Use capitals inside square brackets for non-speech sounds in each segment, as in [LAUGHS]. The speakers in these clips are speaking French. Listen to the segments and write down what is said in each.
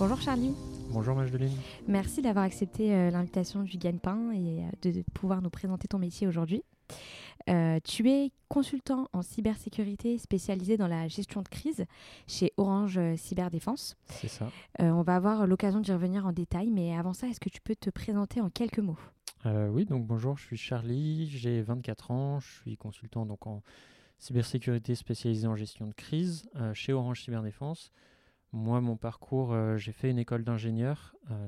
Bonjour Charlie. Bonjour Majdeline. Merci d'avoir accepté euh, l'invitation du Gagne-Pain et euh, de pouvoir nous présenter ton métier aujourd'hui. Euh, tu es consultant en cybersécurité spécialisé dans la gestion de crise chez Orange Cyberdéfense. C'est ça. on va avoir l'occasion d'y revenir en détail, mais avant ça, est-ce que tu peux te présenter en quelques mots? Oui, donc bonjour, je suis Charlie, j'ai 24 ans, je suis consultant donc en cybersécurité spécialisé en gestion de crise chez Orange Cyberdéfense. Moi, mon parcours, euh, j'ai fait une école d'ingénieur euh,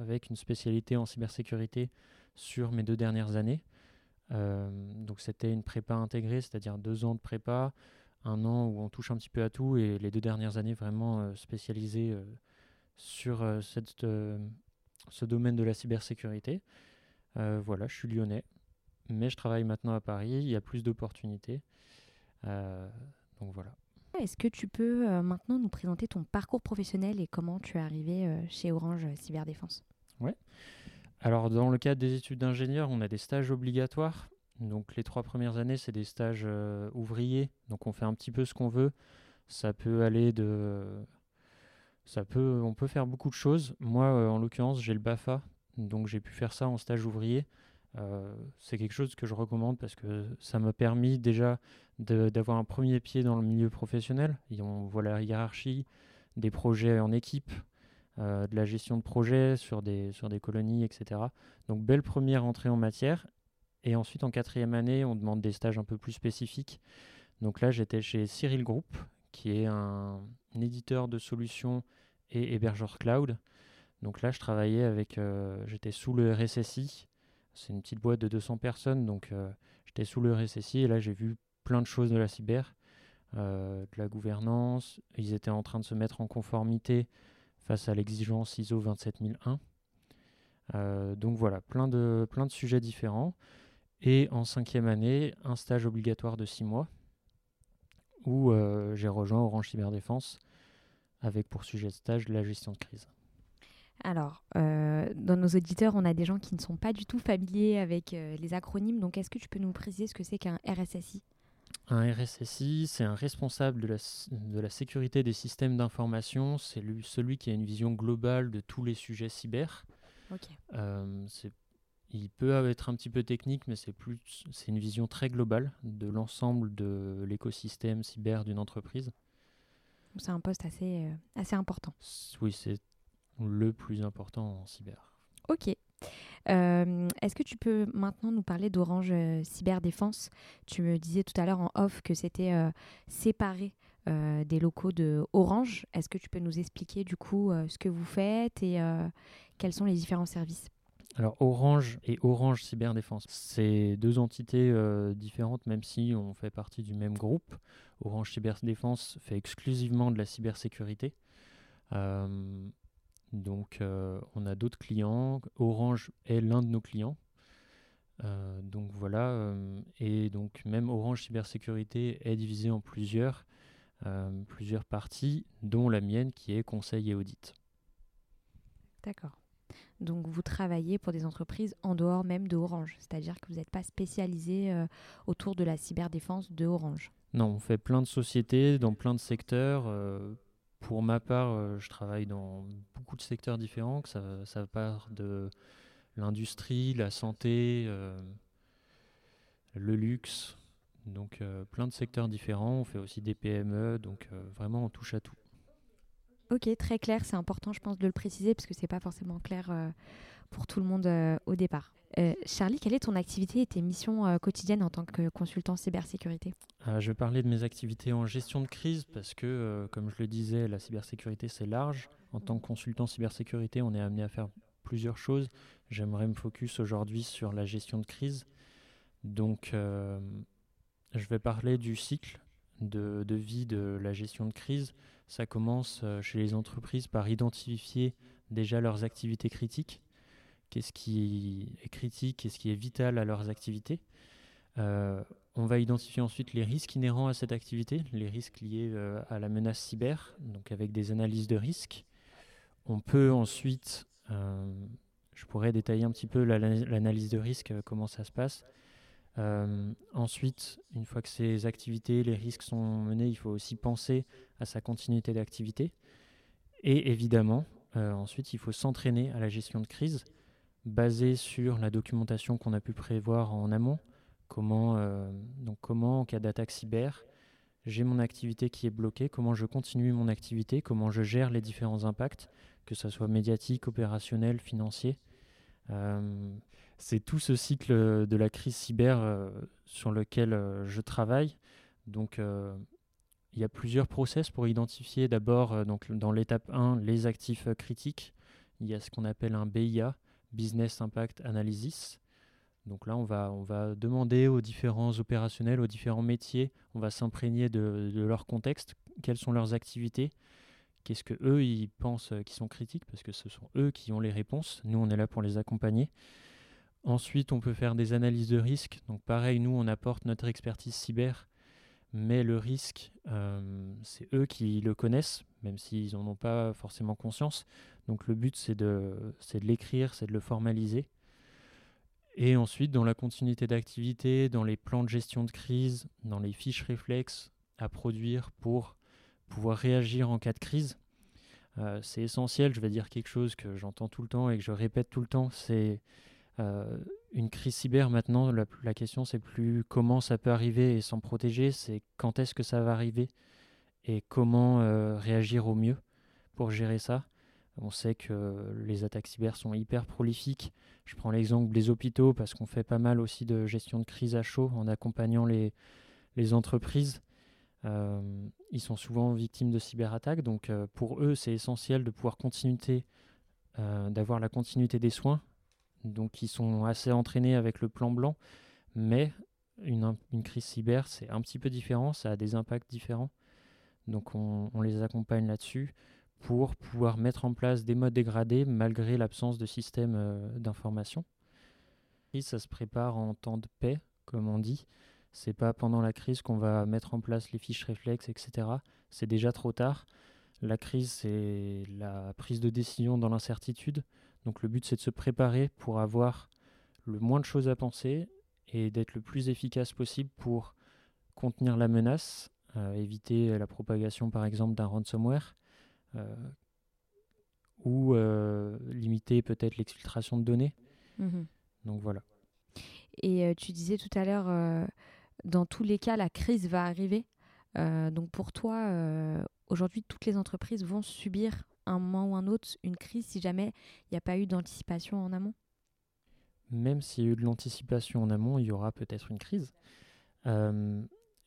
avec une spécialité en cybersécurité sur mes deux dernières années. Euh, donc c'était une prépa intégrée, c'est-à-dire deux ans de prépa, un an où on touche un petit peu à tout, et les deux dernières années vraiment spécialisées sur ce domaine de la cybersécurité. voilà, je suis lyonnais, mais je travaille maintenant à Paris, il y a plus d'opportunités. donc voilà. Est-ce que tu peux euh, maintenant nous présenter ton parcours professionnel et comment tu es arrivé euh, chez Orange Cyberdéfense? Oui. Alors, dans le cadre des études d'ingénieur, on a des stages obligatoires. Donc, les trois premières années, c'est des stages euh, ouvriers. Donc, on fait un petit peu ce qu'on veut. Ça peut aller de. Ça peut, on peut faire beaucoup de choses. Moi, en l'occurrence, j'ai le BAFA. Donc, j'ai pu faire ça en stage ouvrier. Euh, c'est quelque chose que je recommande parce que ça m'a permis déjà d'avoir un premier pied dans le milieu professionnel. On voit la hiérarchie, des projets en équipe, euh, de la gestion de projets sur des, sur des colonies, etc. Donc belle première entrée en matière. Et ensuite, en quatrième année, on demande des stages un peu plus spécifiques. Donc là, j'étais chez Cyril Group, qui est un, éditeur de solutions et hébergeur cloud. Donc là, je travaillais avec, euh, j'étais sous le RSSI, c'est une petite boîte de 200 personnes, donc euh, j'étais sous le RSSI et là j'ai vu plein de choses de la cyber, euh, de la gouvernance. Ils étaient en train de se mettre en conformité face à l'exigence ISO 27001. Euh, donc voilà, plein de, plein de sujets différents. Et en cinquième année, un stage obligatoire de six mois où j'ai rejoint Orange Cyberdéfense avec pour sujet de stage la gestion de crise. Alors, euh, dans nos auditeurs, on a des gens qui ne sont pas du tout familiers avec euh, les acronymes. Donc, est-ce que tu peux nous préciser ce que c'est qu'un RSSI Un RSSI, c'est un responsable de la, de la sécurité des systèmes d'information. C'est celui qui a une vision globale de tous les sujets cyber. Euh, il peut être un petit peu technique, mais c'est plus, c'est une vision très globale de l'ensemble de l'écosystème cyber d'une entreprise. C'est un poste assez, assez important. Oui, c'est le plus important en cyber. Ok. Euh, est-ce que tu peux maintenant nous parler d'Orange euh, Cyberdéfense? Tu me disais tout à l'heure en off que c'était euh, séparé des locaux de Orange. Est-ce que tu peux nous expliquer du coup ce que vous faites et quels sont les différents services? Alors Orange et Orange Cyberdéfense, c'est deux entités différentes même si on fait partie du même groupe. Orange Cyberdéfense fait exclusivement de la cybersécurité. Donc, euh, on a d'autres clients. Orange est l'un de nos clients. Euh, donc voilà, euh, et donc même Orange Cybersécurité est divisé en plusieurs, plusieurs parties, dont la mienne qui est conseil et audit. D'accord. Donc vous travaillez pour des entreprises en dehors même de Orange, c'est-à-dire que vous n'êtes pas spécialisé autour de la cyberdéfense de Orange. Non, on fait plein de sociétés dans plein de secteurs, pour ma part, euh, je travaille dans beaucoup de secteurs différents, que ça, part de l'industrie, la santé, euh, le luxe, donc euh, plein de secteurs différents. On fait aussi des PME, donc vraiment on touche à tout. Ok, très clair, c'est important je pense de le préciser parce que c'est pas forcément clair pour tout le monde au départ. Euh, Charlie, quelle est ton activité et tes missions euh, quotidiennes en tant que consultant cybersécurité? Euh, Je vais parler de mes activités en gestion de crise parce que, comme je le disais, la cybersécurité c'est large. En tant que consultant cybersécurité, on est amené à faire plusieurs choses. J'aimerais me focus aujourd'hui sur la gestion de crise. Donc, je vais parler du cycle de, de, vie de la gestion de crise, ça commence chez les entreprises par identifier déjà leurs activités critiques. Qu'est-ce qui est critique, qu'est-ce qui est vital à leurs activités. Euh, on va identifier ensuite les risques inhérents à cette activité, les risques liés euh, à la menace cyber, donc avec des analyses de risques. On peut ensuite, euh, je pourrais détailler un petit peu l'analyse de risque, comment ça se passe. ensuite, une fois que ces activités, les risques sont menés, il faut aussi penser à sa continuité d'activité. Et évidemment, ensuite, il faut s'entraîner à la gestion de crise, basée sur la documentation qu'on a pu prévoir en amont, Comment, euh, donc comment en cas d'attaque cyber, j'ai mon activité qui est bloquée, comment je continue mon activité, comment je gère les différents impacts, que ce soit médiatique, opérationnel, financier. Euh, c'est tout ce cycle de la crise cyber euh, sur lequel je travaille. Donc il y a plusieurs process pour identifier d'abord dans l'étape 1 les actifs critiques. Il y a ce qu'on appelle un BIA, Business Impact Analysis. Donc là, on va, demander aux différents opérationnels, aux différents métiers, on va s'imprégner de, leur contexte, quelles sont leurs activités, qu'est-ce que eux ils pensent qui sont critiques, parce que ce sont eux qui ont les réponses. Nous, on est là pour les accompagner. Ensuite, on peut faire des analyses de risque. Donc pareil, nous, on apporte notre expertise cyber, mais le risque, euh, c'est eux qui le connaissent, même s'ils n'en ont pas forcément conscience. Donc le but, c'est de, l'écrire, c'est de le formaliser. Et ensuite, dans la continuité d'activité, dans les plans de gestion de crise, dans les fiches réflexes à produire pour pouvoir réagir en cas de crise, euh, c'est essentiel. Je vais dire quelque chose que j'entends tout le temps et que je répète tout le temps. C'est euh, une crise cyber maintenant. La question, c'est plus comment ça peut arriver et s'en protéger, c'est quand est-ce que ça va arriver et comment euh, réagir au mieux pour gérer ça. On sait que les attaques cyber sont hyper prolifiques. Je prends l'exemple des hôpitaux parce qu'on fait pas mal aussi de gestion de crise à chaud en accompagnant les, entreprises. Euh, ils sont souvent victimes de cyberattaques, donc euh, pour eux c'est essentiel de pouvoir continuer, d'avoir la continuité des soins. Donc ils sont assez entraînés avec le plan blanc, mais une, une crise cyber c'est un petit peu différent, ça a des impacts différents. Donc on, les accompagne là-dessus pour pouvoir mettre en place des modes dégradés malgré l'absence de système euh, d'information. Ça se prépare en temps de paix, comme on dit. C'est pas pendant la crise qu'on va mettre en place les fiches réflexes, etc. C'est déjà trop tard. La crise, c'est la prise de décision dans l'incertitude. Donc le but, c'est de se préparer pour avoir le moins de choses à penser et d'être le plus efficace possible pour contenir la menace, éviter la propagation par exemple d'un ransomware, euh, ou euh, limiter peut-être l'exfiltration de données. Mhm. Donc voilà. Et euh, tu disais tout à l'heure, dans tous les cas, la crise va arriver. donc pour toi, aujourd'hui, toutes les entreprises vont subir un moment ou un autre une crise si jamais il n'y a pas eu d'anticipation en amont? Même s'il y a eu de l'anticipation en amont, il y aura peut-être une crise.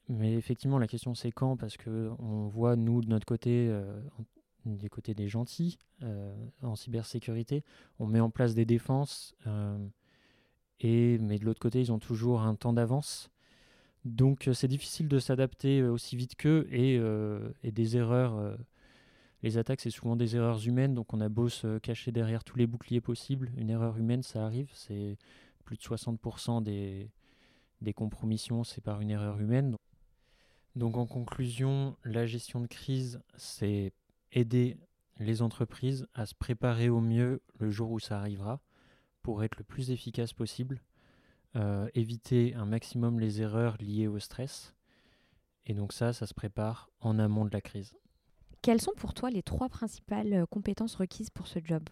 Mais effectivement, la question c'est quand, parce que on voit nous de notre côté, du côté des gentils euh, en cybersécurité. On met en place des défenses, euh, et, mais de l'autre côté, ils ont toujours un temps d'avance. Donc euh, c'est difficile de s'adapter aussi vite qu'eux et, et, des erreurs. les attaques, c'est souvent des erreurs humaines, donc on a beau se cacher derrière tous les boucliers possibles. Une erreur humaine, ça arrive. C'est plus de 60% des, des compromissions, c'est par une erreur humaine. Donc en conclusion, la gestion de crise, c'est aider les entreprises à se préparer au mieux le jour où ça arrivera pour être le plus efficace possible, euh, éviter un maximum les erreurs liées au stress. Et donc ça, ça se prépare en amont de la crise. Quelles sont pour toi les trois principales euh, compétences requises pour ce job?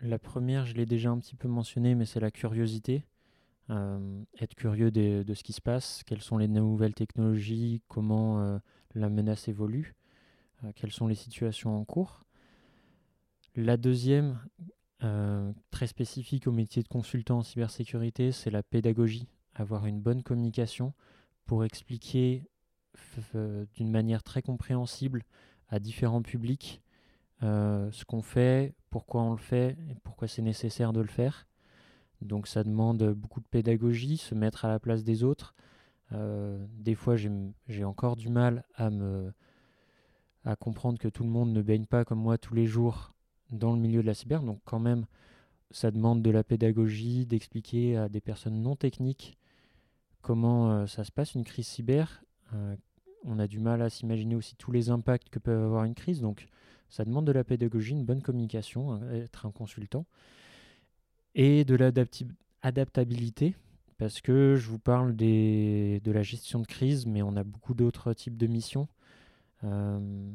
La première, je l'ai déjà un petit peu mentionné, mais c'est la curiosité. Euh, être curieux de, ce qui se passe, quelles sont les nouvelles technologies, comment la menace évolue. Euh, quelles sont les situations en cours. La deuxième, euh, très spécifique au métier de consultant en cybersécurité, c'est la pédagogie, avoir une bonne communication pour expliquer d'une manière très compréhensible à différents publics euh, ce qu'on fait, pourquoi on le fait et pourquoi c'est nécessaire de le faire. Donc ça demande beaucoup de pédagogie, se mettre à la place des autres, des fois, j'ai encore du mal à comprendre que tout le monde ne baigne pas comme moi tous les jours dans le milieu de la cyber. Donc quand même, ça demande de la pédagogie, d'expliquer à des personnes non techniques comment euh, ça se passe une crise cyber. Euh, on a du mal à s'imaginer aussi tous les impacts que peut avoir une crise. Donc ça demande de la pédagogie, une bonne communication, hein, être un consultant, et de l'adaptabilité, parce que je vous parle des, de la gestion de crise, mais on a beaucoup d'autres types de missions. Euh,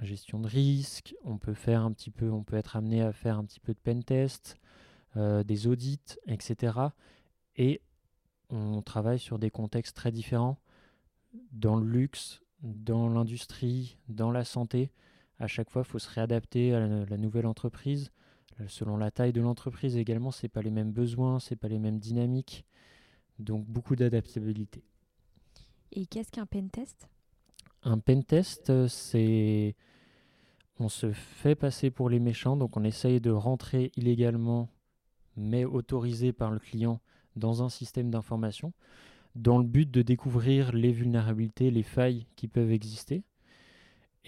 gestion de risque, on peut faire un petit peu, on peut être amené à faire un petit peu de pen test, euh, des audits, etc. Et on travaille sur des contextes très différents, dans le luxe, dans l'industrie, dans la santé. À chaque fois, il faut se réadapter à la, nouvelle entreprise. Selon la taille de l'entreprise également, ce pas les mêmes besoins, ce pas les mêmes dynamiques. Donc beaucoup d'adaptabilité. Et qu'est-ce qu'un pen test? Un pentest, euh, c'est. On se fait passer pour les méchants, donc on essaye de rentrer illégalement, mais autorisé par le client, dans un système d'information, dans le but de découvrir les vulnérabilités, les failles qui peuvent exister.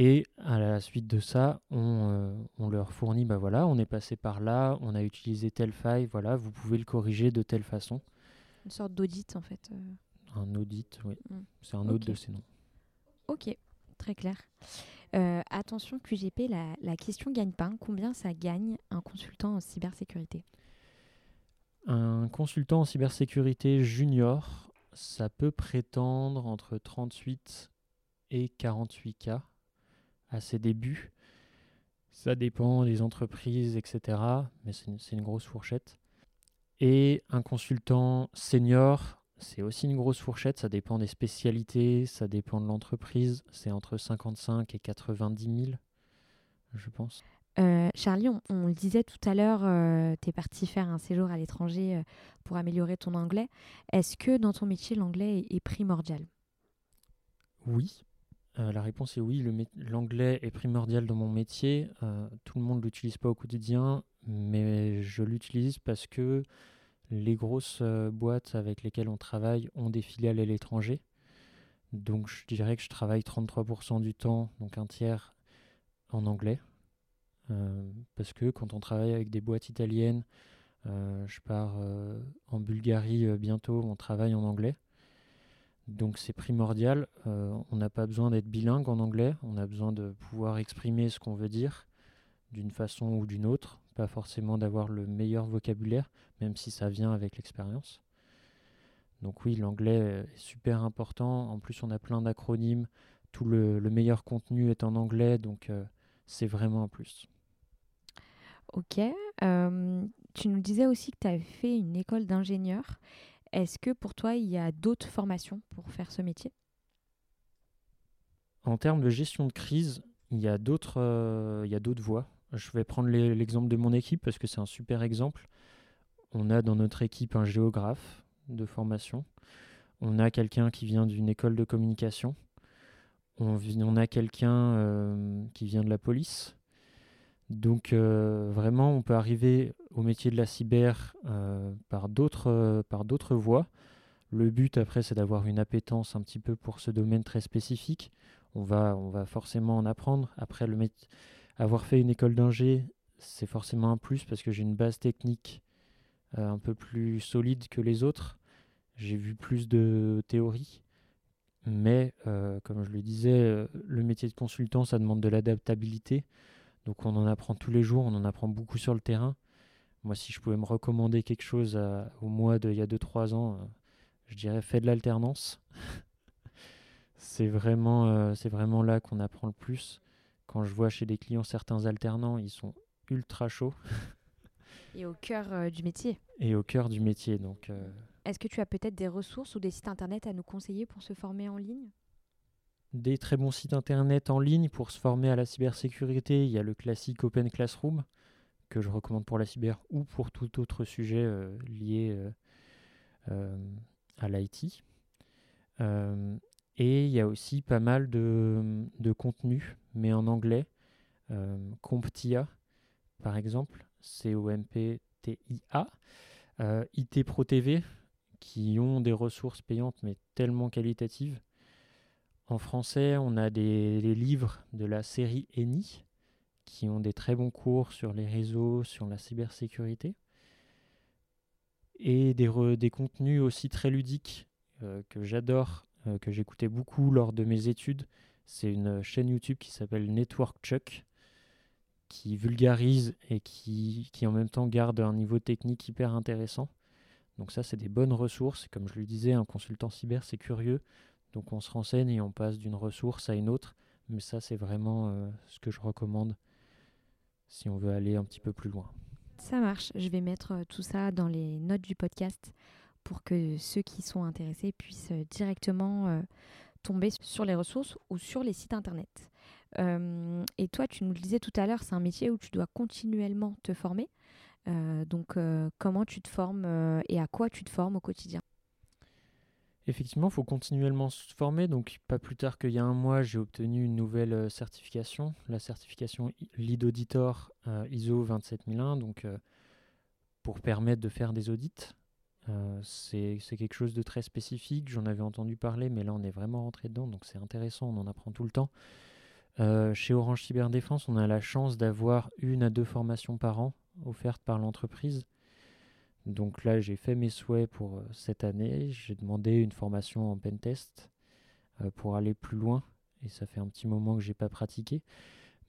Et à la suite de ça, on, euh, leur fournit, bah voilà, on est passé par là, on a utilisé telle faille, voilà, vous pouvez le corriger de telle façon. Une sorte d'audit en fait. Euh. Un audit, oui. Mm. C'est un autre de ces noms. Ok, très clair. Euh, attention QGP, la, la question gagne-pain. Combien ça gagne un consultant en cybersécurité? Un consultant en cybersécurité junior, ça peut prétendre entre 38 et 48 k à ses débuts. Ça dépend des entreprises, etc. Mais c'est une grosse fourchette. Et un consultant senior, c'est aussi une grosse fourchette, ça dépend des spécialités, ça dépend de l'entreprise. C'est entre 55 et 90 000, je pense. Euh, Charlie, on, le disait tout à l'heure, euh, tu es parti faire un séjour à l'étranger euh, pour améliorer ton anglais. Est-ce que dans ton métier, l'anglais est, primordial? Oui. La réponse est oui. L'anglais est primordial dans mon métier. tout le monde ne l'utilise pas au quotidien, mais je l'utilise parce que les grosses euh, boîtes avec lesquelles on travaille ont des filiales à l'étranger. Donc je dirais que je travaille 33% du temps, donc un tiers en anglais. Euh, parce que quand on travaille avec des boîtes italiennes, euh, je pars en Bulgarie bientôt, on travaille en anglais. Donc c'est primordial. on n'a pas besoin d'être bilingue en anglais, on a besoin de pouvoir exprimer ce qu'on veut dire d'une façon ou d'une autre, pas forcément d'avoir le meilleur vocabulaire, même si ça vient avec l'expérience. Donc oui, l'anglais est super important. En plus, on a plein d'acronymes. Tout le, meilleur contenu est en anglais, donc euh, c'est vraiment un plus. Ok. Euh, tu nous disais aussi que tu avais fait une école d'ingénieur. Est-ce que pour toi, il y a d'autres formations pour faire ce métier? En termes de gestion de crise, il y a d'autres euh, voies. Je vais prendre l'exemple de mon équipe parce que c'est un super exemple. On a dans notre équipe un géographe de formation. On a quelqu'un qui vient d'une école de communication. On, a quelqu'un euh, qui vient de la police. Donc euh, vraiment, on peut arriver au métier de la cyber euh, par d'autres voies. Le but après, c'est d'avoir une appétence un petit peu pour ce domaine très spécifique. On va, on va forcément en apprendre. Après, le avoir fait une école d'ingé, c'est forcément un plus parce que j'ai une base technique euh, un peu plus solide que les autres. J'ai vu plus de théorie. Mais, euh, comme je le disais, le métier de consultant, ça demande de l'adaptabilité. Donc on en apprend tous les jours, on en apprend beaucoup sur le terrain. Moi, si je pouvais me recommander quelque chose au mois d'il y a 2-3 ans, je dirais fais de l'alternance. [LAUGHS] c'est vraiment, c'est vraiment là qu'on apprend le plus. Quand je vois chez des clients certains alternants, ils sont ultra chauds. Et au cœur euh, du métier. Et au cœur du métier. Donc, euh, Est-ce que tu as peut-être des ressources ou des sites internet à nous conseiller pour se former en ligne? Des très bons sites internet en ligne pour se former à la cybersécurité. Il y a le classique Open Classroom que je recommande pour la cyber ou pour tout autre sujet euh, lié à l'IT. et il y a aussi pas mal de, de contenu, mais en anglais. Comptia, par exemple, C-O-M-P-T-I-A. Euh, IT Pro TV, qui ont des ressources payantes mais tellement qualitatives. En français, on a des, livres de la série ENI qui ont des très bons cours sur les réseaux, sur la cybersécurité. Et des, contenus aussi très ludiques euh, que j'adore, euh, que j'écoutais beaucoup lors de mes études. C'est une chaîne YouTube qui s'appelle Network Chuck, qui vulgarise et qui en même temps garde un niveau technique hyper intéressant. Donc ça, c'est des bonnes ressources. Comme je le disais, un consultant cyber, c'est curieux. Donc on se renseigne et on passe d'une ressource à une autre. Mais ça, c'est vraiment euh, ce que je recommande si on veut aller un petit peu plus loin. Ça marche. Je vais mettre euh, tout ça dans les notes du podcast pour que ceux qui sont intéressés puissent euh, directement tomber sur les ressources ou sur les sites internet. et toi, tu nous le disais tout à l'heure, c'est un métier où tu dois continuellement te former. Donc, comment tu te formes et à quoi tu te formes au quotidien? Effectivement, il faut continuellement se former. Donc, pas plus tard qu'il y a un mois, j'ai obtenu une nouvelle certification, la certification Lead Auditor ISO 27001, donc pour permettre de faire des audits. c'est quelque chose de très spécifique. J'en avais entendu parler, mais là, on est vraiment rentré dedans, donc c'est intéressant. On en apprend tout le temps. chez Orange Cyberdéfense, on a la chance d'avoir une à deux formations par an offerte par l'entreprise. Donc là, j'ai fait mes souhaits pour euh, cette année. J'ai demandé une formation en pentest euh, pour aller plus loin. Et ça fait un petit moment que j'ai pas pratiqué.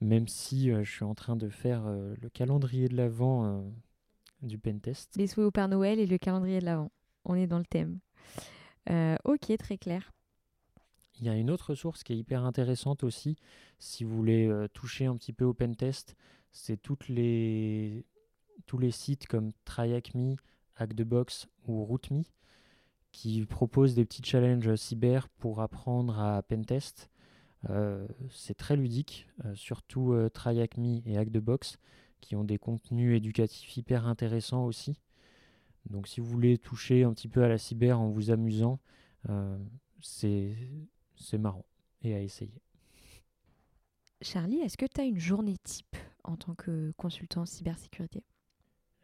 Même si euh, je suis en train de faire le calendrier de l'avant du pentest. Les souhaits au Père Noël et le calendrier de l'avant. On est dans le thème. ok, très clair. Il y a une autre source qui est hyper intéressante aussi, si vous voulez toucher un petit peu au pentest, c'est toutes les tous les sites comme TryHackMe, Hack ou RootMe qui proposent des petits challenges cyber pour apprendre à pentest. Euh, c'est très ludique, euh, surtout euh, TryHackMe et HackTheBox qui ont des contenus éducatifs hyper intéressants aussi. Donc si vous voulez toucher un petit peu à la cyber en vous amusant, c'est marrant et à essayer. Charlie, est-ce que tu as une journée type en tant que consultant cybersécurité?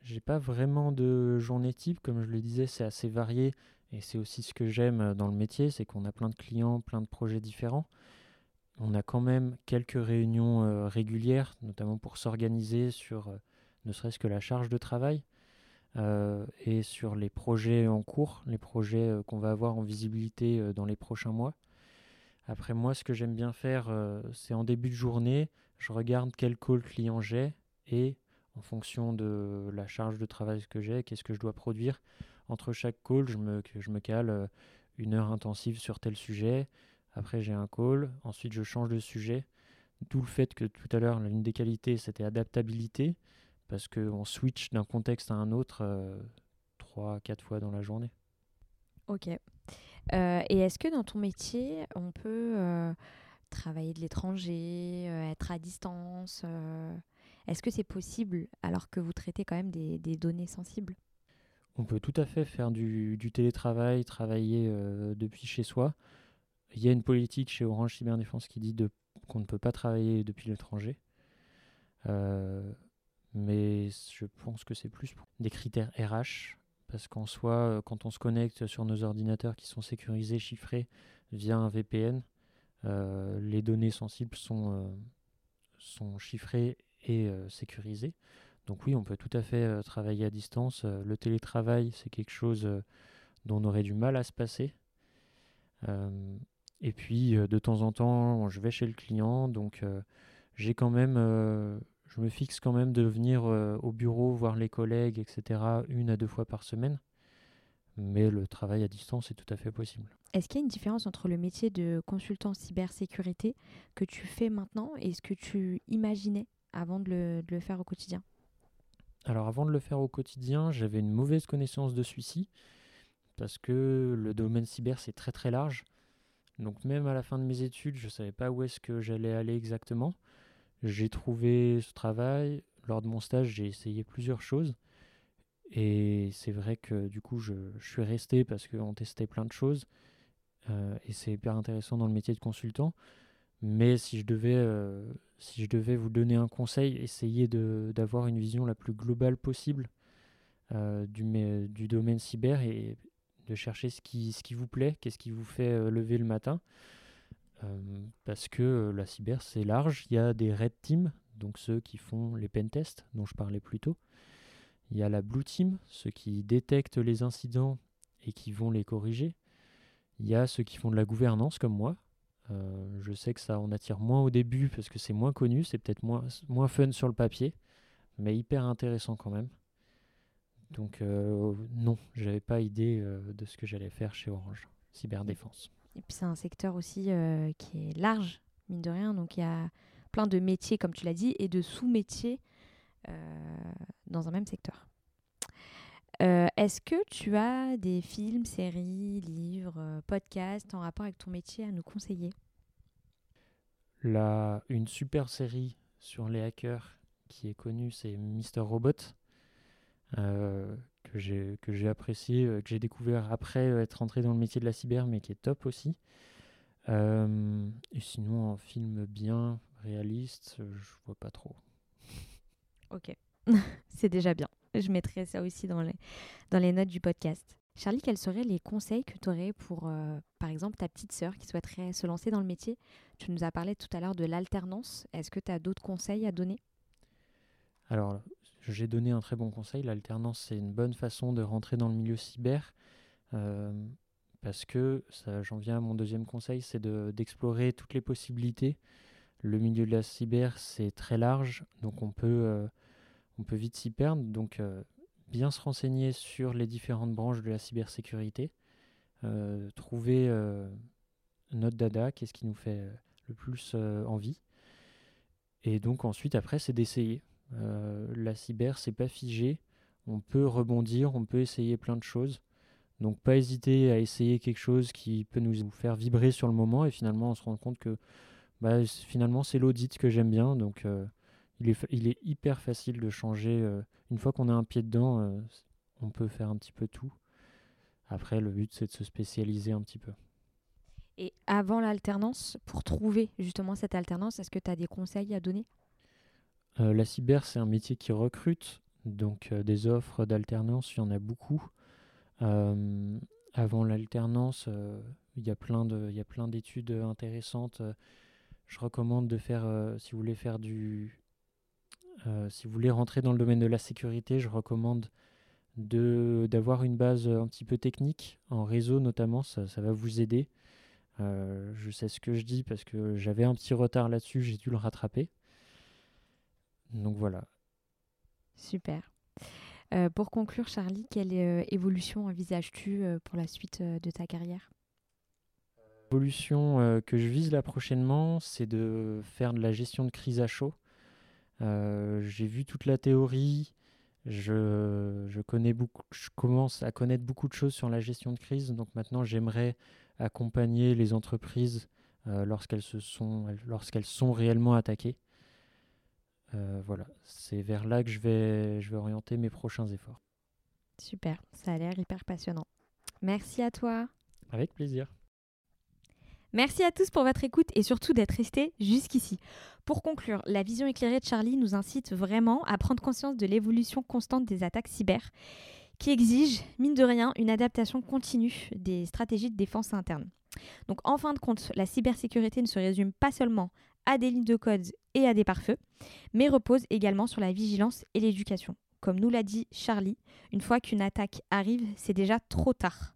J'ai pas vraiment de journée type, comme je le disais, c'est assez varié et c'est aussi ce que j'aime euh, dans le métier, c'est qu'on a plein de clients, plein de projets différents. On a quand même quelques réunions euh, régulières, notamment pour s'organiser sur euh, ne serait-ce que la charge de travail et sur les projets en cours, les projets qu'on va avoir en visibilité dans les prochains mois. Après moi, ce que j'aime bien faire, c'est en début de journée, je regarde quel call client j'ai et en fonction de la charge de travail que j'ai, qu'est-ce que je dois produire. Entre chaque call, je me, cale euh, une heure intensive sur tel sujet. Après, j'ai un call. Ensuite, je change de sujet. D'où le fait que tout à l'heure, l'une des qualités, c'était adaptabilité, parce qu'on switch d'un contexte à un autre euh, trois, quatre fois dans la journée. Ok. Euh, et est-ce que dans ton métier, on peut travailler de l'étranger, être à distance est-ce que c'est possible alors que vous traitez quand même des, données sensibles? On peut tout à fait faire du, télétravail, travailler euh, depuis chez soi. Il y a une politique chez Orange Cyberdéfense qui dit qu'on ne peut pas travailler depuis l'étranger. Euh, mais je pense que c'est plus pour des critères RH, parce qu'en soi, euh, quand on se connecte sur nos ordinateurs qui sont sécurisés, chiffrés via un VPN, les données sensibles sont, sont chiffrées euh, sécurisé. Donc oui, on peut tout à fait euh, travailler à distance. Euh, le télétravail, c'est quelque chose dont on aurait du mal à se passer. et puis, de temps en temps, je vais chez le client, donc j'ai quand même, je me fixe quand même de venir au bureau voir les collègues, etc., une à deux fois par semaine. Mais le travail à distance est tout à fait possible. Est-ce qu'il y a une différence entre le métier de consultant cybersécurité que tu fais maintenant et ce que tu imaginais? Avant de le, faire au quotidien Alors avant de le faire au quotidien, j'avais une mauvaise connaissance de celui-ci, parce que le domaine cyber, c'est très très large. Donc même à la fin de mes études, je ne savais pas où est-ce que j'allais aller exactement. J'ai trouvé ce travail. Lors de mon stage, j'ai essayé plusieurs choses. Et c'est vrai que du coup, je, suis resté parce qu'on testait plein de choses. Euh, et c'est hyper intéressant dans le métier de consultant. Mais si je devais, euh, si je devais vous donner un conseil, essayez d'avoir une vision la plus globale possible euh, du, du, domaine cyber et de chercher ce qui, ce qui vous plaît, qu'est-ce qui vous fait lever le matin. parce que la cyber, c'est large. Il y a des red teams, donc ceux qui font les pen tests dont je parlais plus tôt. Il y a la blue team, ceux qui détectent les incidents et qui vont les corriger. Il y a ceux qui font de la gouvernance comme moi. Euh, je sais que ça en attire moins au début parce que c'est moins connu, c'est peut-être moins, moins fun sur le papier, mais hyper intéressant quand même. Donc euh, non, j'avais pas idée euh, de ce que j'allais faire chez Orange, cyberdéfense. Et puis c'est un secteur aussi euh, qui est large, mine de rien, donc il y a plein de métiers, comme tu l'as dit, et de sous-métiers dans un même secteur. Euh, est-ce que tu as des films, séries, livres, euh, podcasts en rapport avec ton métier à nous conseiller? La, Une super série sur les hackers qui est connue, c'est Mister Robot, euh, que j'ai apprécié, que j'ai découvert après être entré dans le métier de la cyber, mais qui est top aussi. et sinon, un film bien, réaliste, je vois pas trop. Ok, [LAUGHS] c'est déjà bien. [LAUGHS] Je mettrai ça aussi dans les, dans les notes du podcast. Charlie, quels seraient les conseils que tu aurais pour, euh, par exemple, ta petite sœur qui souhaiterait se lancer dans le métier? Tu nous as parlé tout à l'heure de l'alternance. Est-ce que tu as d'autres conseils à donner? Alors, j'ai donné un très bon conseil. L'alternance, c'est une bonne façon de rentrer dans le milieu cyber. Euh, parce que, j'en viens à mon deuxième conseil, c'est d'explorer toutes les possibilités. Le milieu de la cyber, c'est très large, donc on peut... Euh, on peut vite s'y perdre. Donc, euh, bien se renseigner sur les différentes branches de la cybersécurité, euh, trouver euh, notre dada, qu'est-ce qui nous fait le plus envie. Et donc ensuite, après, c'est d'essayer. la cyber, c'est pas figé. On peut rebondir, on peut essayer plein de choses. Donc pas hésiter à essayer quelque chose qui peut nous faire vibrer sur le moment et finalement on se rend compte que bah, finalement c'est l'audit que j'aime bien. Donc il est, il est hyper facile de changer. Euh, une fois qu'on a un pied dedans, euh, on peut faire un petit peu tout. Après, le but, c'est de se spécialiser un petit peu. Et avant l'alternance, pour trouver justement cette alternance, est-ce que tu as des conseils à donner? Euh, La cyber, c'est un métier qui recrute. Donc, des offres d'alternance, il y en a beaucoup. avant l'alternance, il y a plein d'études intéressantes. Je recommande de faire, si vous voulez faire du, euh, si vous voulez rentrer dans le domaine de la sécurité, je recommande d'avoir une base un petit peu technique, en réseau notamment, ça, va vous aider. Euh, je sais ce que je dis parce que j'avais un petit retard là-dessus, j'ai dû le rattraper. Donc voilà. Super. Euh, pour conclure, Charlie, quelle évolution envisages-tu pour la suite de ta carrière? L'évolution que je vise là prochainement, c'est de faire de la gestion de crise à chaud. Euh, j'ai vu toute la théorie. Je, je, connais beaucoup, je commence à connaître beaucoup de choses sur la gestion de crise. Donc maintenant, j'aimerais accompagner les entreprises euh, lorsqu'elles se sont, lorsqu'elles sont réellement attaquées. Euh, voilà, c'est vers là que je vais, je vais orienter mes prochains efforts. Super, ça a l'air hyper passionnant. Merci à toi. Avec plaisir. Merci à tous pour votre écoute et surtout d'être restés jusqu'ici. Pour conclure, la vision éclairée de Charlie nous incite vraiment à prendre conscience de l'évolution constante des attaques cyber qui exigent, mine de rien, une adaptation continue des stratégies de défense interne. Donc en fin de compte, la cybersécurité ne se résume pas seulement à des lignes de code et à des pare-feux, mais repose également sur la vigilance et l'éducation. Comme nous l'a dit Charlie, une fois qu'une attaque arrive, c'est déjà trop tard.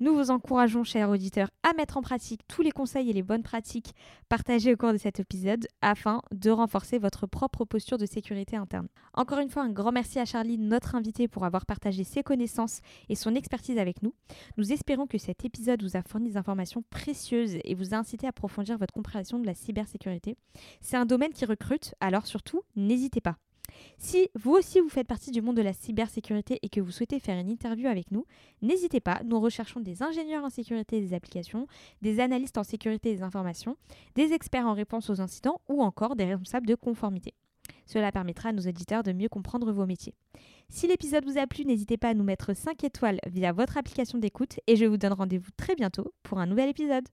Nous vous encourageons, chers auditeurs, à mettre en pratique tous les conseils et les bonnes pratiques partagées au cours de cet épisode afin de renforcer votre propre posture de sécurité interne. Encore une fois, un grand merci à Charlie, notre invité, pour avoir partagé ses connaissances et son expertise avec nous. Nous espérons que cet épisode vous a fourni des informations précieuses et vous a incité à approfondir votre compréhension de la cybersécurité. C'est un domaine qui recrute, alors surtout, n'hésitez pas. Si vous aussi vous faites partie du monde de la cybersécurité et que vous souhaitez faire une interview avec nous, n'hésitez pas, nous recherchons des ingénieurs en sécurité des applications, des analystes en sécurité des informations, des experts en réponse aux incidents ou encore des responsables de conformité. Cela permettra à nos auditeurs de mieux comprendre vos métiers. Si l'épisode vous a plu, n'hésitez pas à nous mettre 5 étoiles via votre application d'écoute et je vous donne rendez-vous très bientôt pour un nouvel épisode.